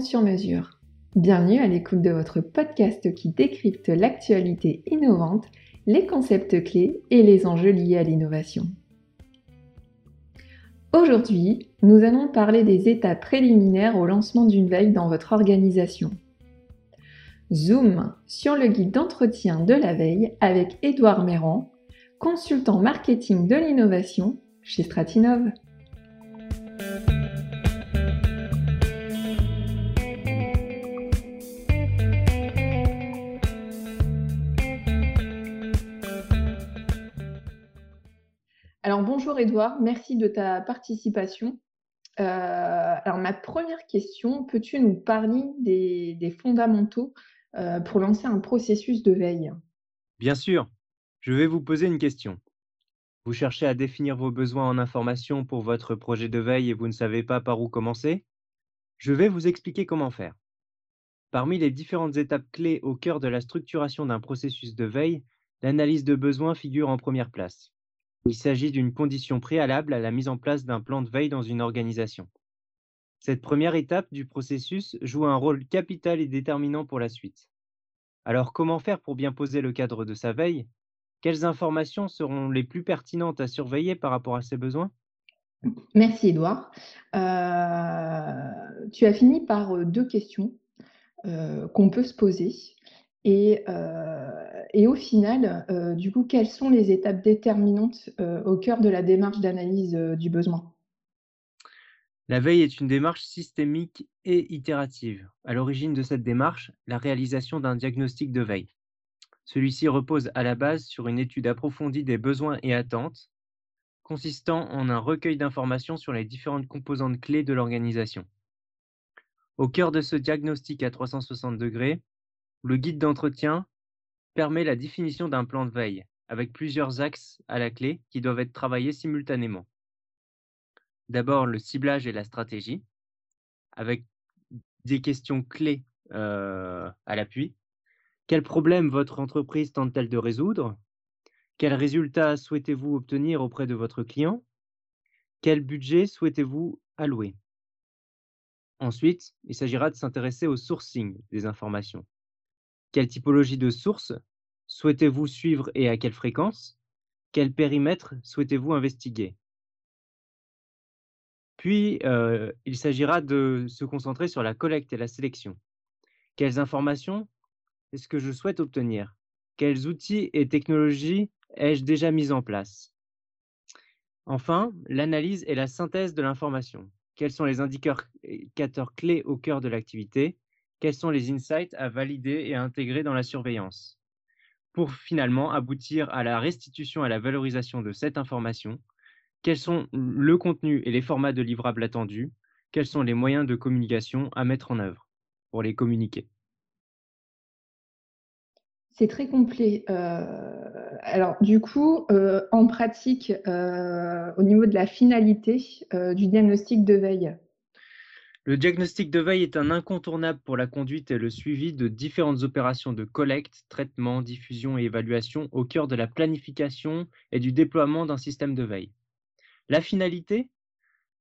Sur mesure. Bienvenue à l'écoute de votre podcast qui décrypte l'actualité innovante, les concepts clés et les enjeux liés à l'innovation. Aujourd'hui, nous allons parler des étapes préliminaires au lancement d'une veille dans votre organisation. Zoom sur le guide d'entretien de la veille avec Édouard Méran, consultant marketing de l'innovation chez Stratinov. Alors bonjour Edouard, merci de ta participation. Euh, alors ma première question, peux-tu nous parler des, fondamentaux euh, pour lancer un processus de veille? Bien sûr, je vais vous poser une question. Vous cherchez à définir vos besoins en information pour votre projet de veille et vous ne savez pas par où commencer? Je vais vous expliquer comment faire. Parmi les différentes étapes clés au cœur de la structuration d'un processus de veille, l'analyse de besoins figure en première place. Il s'agit d'une condition préalable à la mise en place d'un plan de veille dans une organisation. Cette première étape du processus joue un rôle capital et déterminant pour la suite. Alors comment faire pour bien poser le cadre de sa veille? Quelles informations seront les plus pertinentes à surveiller par rapport à ses besoins? Merci Edouard. Euh, tu as fini par euh, deux questions euh, qu'on peut se poser. Et, et au final, euh, du coup, quelles sont les étapes déterminantes euh, au cœur de la démarche d'analyse euh, du besoin? La veille est une démarche systémique et itérative. À l'origine de cette démarche, la réalisation d'un diagnostic de veille. Celui-ci repose à la base sur une étude approfondie des besoins et attentes, consistant en un recueil d'informations sur les différentes composantes clés de l'organisation. Au cœur de ce diagnostic à 360 degrés, le guide d'entretien permet la définition d'un plan de veille, avec plusieurs axes à la clé qui doivent être travaillés simultanément. D'abord, le ciblage et la stratégie, avec des questions clés euh, à l'appui. Quels problèmes votre entreprise tente-t-elle de résoudre? Quels résultats souhaitez-vous obtenir auprès de votre client? Quel budget souhaitez-vous allouer? Ensuite, il s'agira de s'intéresser au sourcing des informations. Quelle typologie de sources souhaitez-vous suivre et à quelle fréquence? Quel périmètre souhaitez-vous investiguer? Puis, euh, il s'agira de se concentrer sur la collecte et la sélection. Quelles informations est-ce que je souhaite obtenir? Quels outils et technologies ai-je déjà mis en place? Enfin, l'analyse et la synthèse de l'information. Quels sont les indicateurs clés au cœur de l'activité? Quels sont les insights à valider et à intégrer dans la surveillance pour finalement aboutir à la restitution et à la valorisation de cette information Quels sont le contenu et les formats de livrables attendus Quels sont les moyens de communication à mettre en œuvre pour les communiquer? C'est très complet. Euh, alors, du coup, euh, en pratique, euh, au niveau de la finalité du diagnostic de veille, le diagnostic de veille est un incontournable pour la conduite et le suivi de différentes opérations de collecte, traitement, diffusion et évaluation au cœur de la planification et du déploiement d'un système de veille. La finalité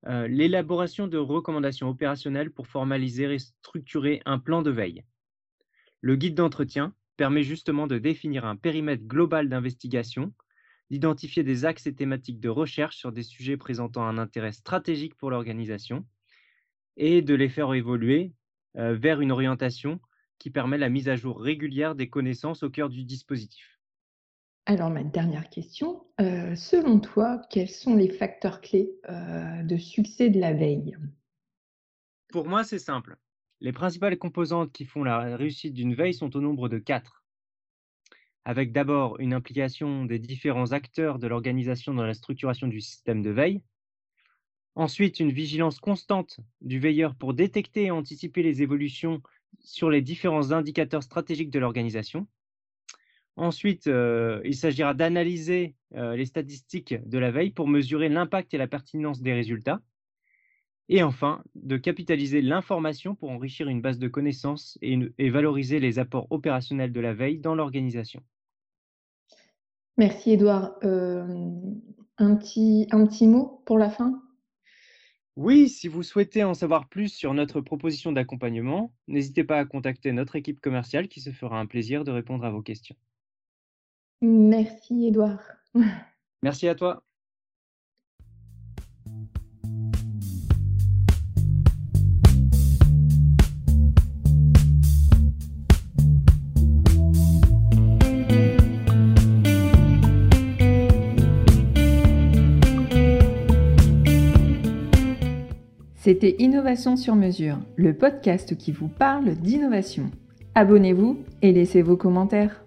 euh, L'élaboration de recommandations opérationnelles pour formaliser et structurer un plan de veille. Le guide d'entretien permet justement de définir un périmètre global d'investigation, d'identifier des axes et thématiques de recherche sur des sujets présentant un intérêt stratégique pour l'organisation, et de les faire évoluer vers une orientation qui permet la mise à jour régulière des connaissances au cœur du dispositif. Alors, ma dernière question, selon toi, quels sont les facteurs clés de succès de la veille? Pour moi, c'est simple. Les principales composantes qui font la réussite d'une veille sont au nombre de quatre. Avec d'abord une implication des différents acteurs de l'organisation dans la structuration du système de veille, Ensuite, une vigilance constante du veilleur pour détecter et anticiper les évolutions sur les différents indicateurs stratégiques de l'organisation. Ensuite, euh, il s'agira d'analyser euh, les statistiques de la veille pour mesurer l'impact et la pertinence des résultats. Et enfin, de capitaliser l'information pour enrichir une base de connaissances et, valoriser les apports opérationnels de la veille dans l'organisation. Merci Edouard. Euh, un, petit, un petit mot pour la fin? Oui, si vous souhaitez en savoir plus sur notre proposition d'accompagnement, n'hésitez pas à contacter notre équipe commerciale qui se fera un plaisir de répondre à vos questions. Merci Edouard. Merci à toi. C'était Innovation sur mesure, le podcast qui vous parle d'innovation. Abonnez-vous et laissez vos commentaires.